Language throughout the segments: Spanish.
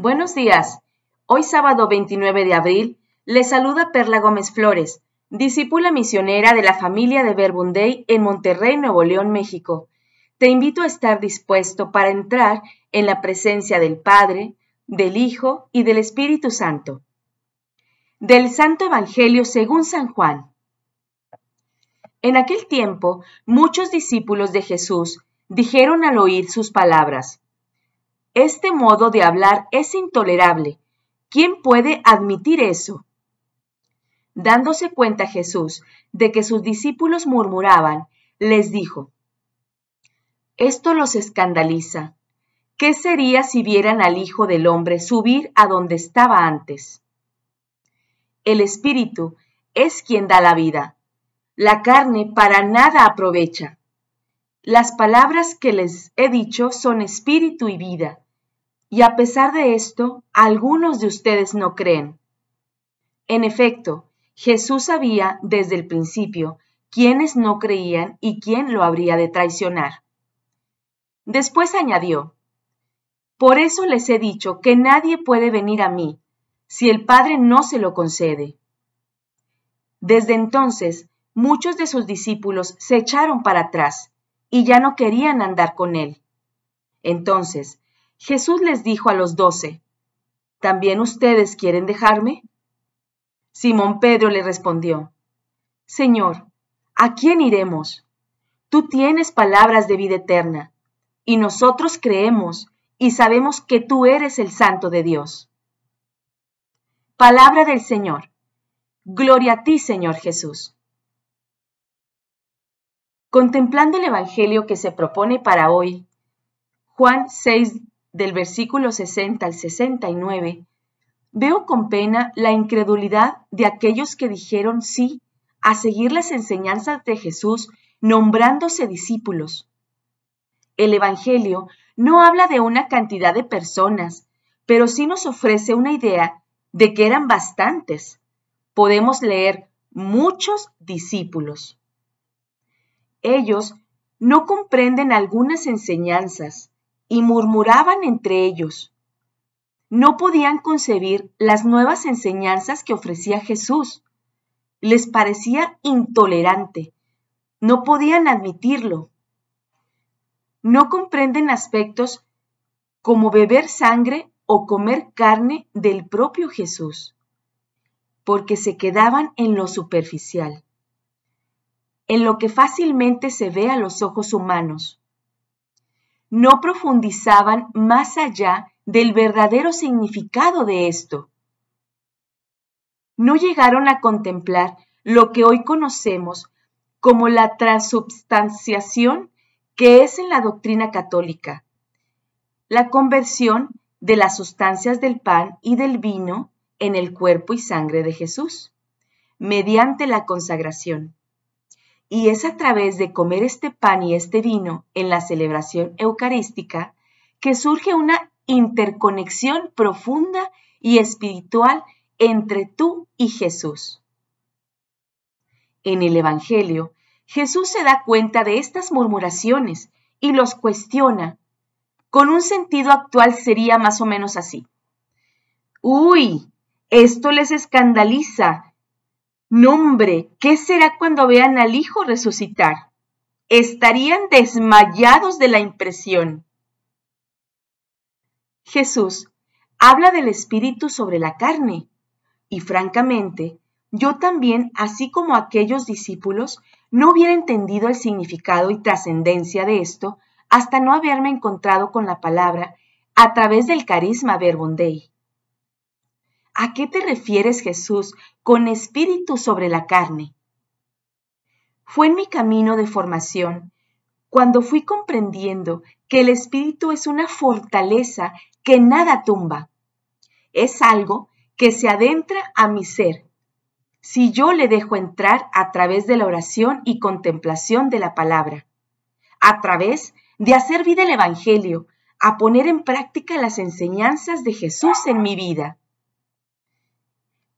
Buenos días. Hoy sábado 29 de abril, le saluda Perla Gómez Flores, discípula misionera de la familia de Verbunday en Monterrey, Nuevo León, México. Te invito a estar dispuesto para entrar en la presencia del Padre, del Hijo y del Espíritu Santo. Del Santo Evangelio según San Juan. En aquel tiempo, muchos discípulos de Jesús dijeron al oír sus palabras, este modo de hablar es intolerable. ¿Quién puede admitir eso? Dándose cuenta Jesús de que sus discípulos murmuraban, les dijo, Esto los escandaliza. ¿Qué sería si vieran al Hijo del Hombre subir a donde estaba antes? El Espíritu es quien da la vida. La carne para nada aprovecha. Las palabras que les he dicho son espíritu y vida y a pesar de esto, algunos de ustedes no creen. En efecto, Jesús sabía desde el principio quiénes no creían y quién lo habría de traicionar. Después añadió, Por eso les he dicho que nadie puede venir a mí si el Padre no se lo concede. Desde entonces, muchos de sus discípulos se echaron para atrás y ya no querían andar con él. Entonces, Jesús les dijo a los doce, ¿también ustedes quieren dejarme? Simón Pedro le respondió, Señor, ¿a quién iremos? Tú tienes palabras de vida eterna, y nosotros creemos y sabemos que tú eres el Santo de Dios. Palabra del Señor. Gloria a ti, Señor Jesús. Contemplando el Evangelio que se propone para hoy, Juan 6, del versículo 60 al 69, veo con pena la incredulidad de aquellos que dijeron sí a seguir las enseñanzas de Jesús nombrándose discípulos. El Evangelio no habla de una cantidad de personas, pero sí nos ofrece una idea de que eran bastantes. Podemos leer muchos discípulos. Ellos no comprenden algunas enseñanzas, y murmuraban entre ellos. No podían concebir las nuevas enseñanzas que ofrecía Jesús. Les parecía intolerante. No podían admitirlo. No comprenden aspectos como beber sangre o comer carne del propio Jesús, porque se quedaban en lo superficial, en lo que fácilmente se ve a los ojos humanos no profundizaban más allá del verdadero significado de esto. No llegaron a contemplar lo que hoy conocemos como la transubstanciación que es en la doctrina católica, la conversión de las sustancias del pan y del vino en el cuerpo y sangre de Jesús, mediante la consagración. Y es a través de comer este pan y este vino en la celebración eucarística que surge una interconexión profunda y espiritual entre tú y Jesús. En el Evangelio, Jesús se da cuenta de estas murmuraciones y los cuestiona. Con un sentido actual sería más o menos así. Uy, esto les escandaliza, Nombre, ¿qué será cuando vean al Hijo resucitar? Estarían desmayados de la impresión. Jesús habla del Espíritu sobre la carne, y francamente, yo también, así como aquellos discípulos, no hubiera entendido el significado y trascendencia de esto hasta no haberme encontrado con la palabra a través del carisma verbum Dei. ¿A qué te refieres, Jesús, con espíritu sobre la carne? Fue en mi camino de formación cuando fui comprendiendo que el espíritu es una fortaleza que nada tumba. Es algo que se adentra a mi ser. Si yo le dejo entrar a través de la oración y contemplación de la palabra, a través de hacer vida el Evangelio, a poner en práctica las enseñanzas de Jesús en mi vida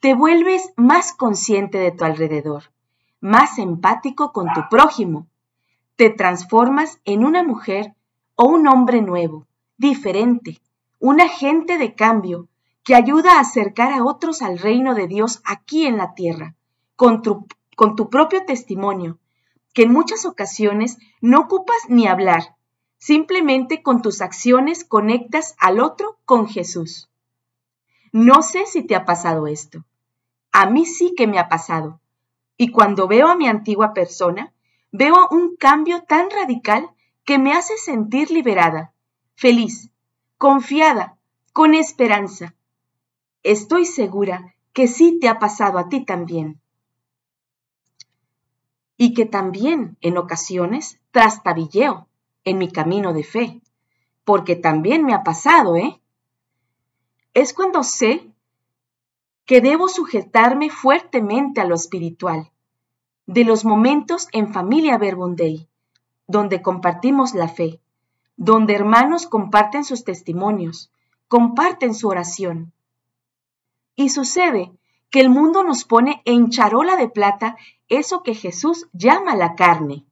te vuelves más consciente de tu alrededor, más empático con tu prójimo. Te transformas en una mujer o un hombre nuevo, diferente, un agente de cambio que ayuda a acercar a otros al reino de Dios aquí en la tierra, con tu, propio testimonio, que en muchas ocasiones no ocupas ni hablar, simplemente con tus acciones conectas al otro con Jesús. No sé si te ha pasado esto. A mí sí que me ha pasado. Y cuando veo a mi antigua persona, veo un cambio tan radical que me hace sentir liberada, feliz, confiada, con esperanza. Estoy segura que sí te ha pasado a ti también. Y que también en ocasiones trastabilleo en mi camino de fe, porque también me ha pasado, ¿eh? Es cuando sé que debo sujetarme fuertemente a lo espiritual, de los momentos en familia Verbundei, donde compartimos la fe, donde hermanos comparten sus testimonios, comparten su oración. Y sucede que el mundo nos pone en charola de plata eso que Jesús llama la carne.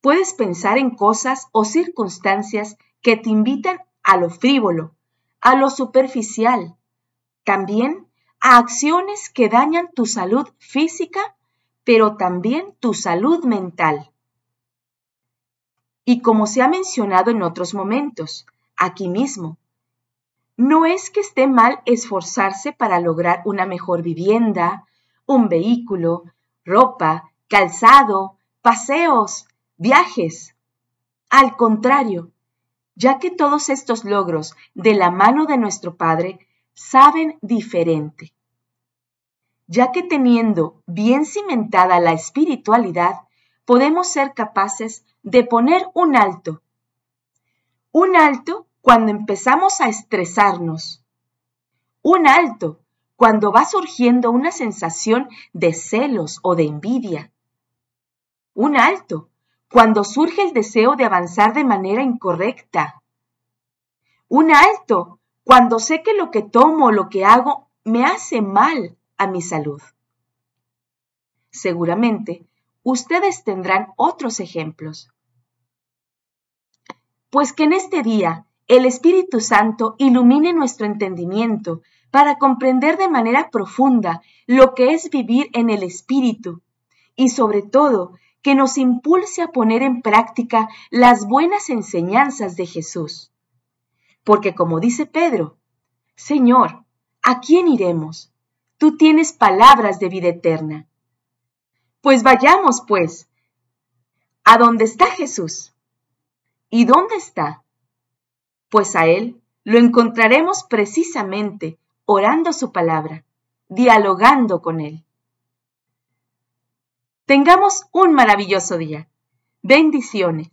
Puedes pensar en cosas o circunstancias que te invitan a lo frívolo, a lo superficial, también a acciones que dañan tu salud física, pero también tu salud mental. Y como se ha mencionado en otros momentos, aquí mismo, no es que esté mal esforzarse para lograr una mejor vivienda, un vehículo, ropa, calzado, paseos, viajes. Al contrario, ya que todos estos logros de la mano de nuestro Padre saben diferente. Ya que teniendo bien cimentada la espiritualidad, podemos ser capaces de poner un alto. Un alto cuando empezamos a estresarnos. Un alto cuando va surgiendo una sensación de celos o de envidia. Un alto cuando surge el deseo de avanzar de manera incorrecta. Un alto cuando sé que lo que tomo o lo que hago me hace mal a mi salud. Seguramente ustedes tendrán otros ejemplos. Pues que en este día el Espíritu Santo ilumine nuestro entendimiento para comprender de manera profunda lo que es vivir en el Espíritu y sobre todo que nos impulse a poner en práctica las buenas enseñanzas de Jesús. Porque como dice Pedro, Señor, ¿a quién iremos? Tú tienes palabras de vida eterna. Pues vayamos, pues, a dónde está Jesús. ¿Y dónde está? Pues a Él lo encontraremos precisamente orando su palabra, dialogando con Él. Tengamos un maravilloso día. Bendiciones.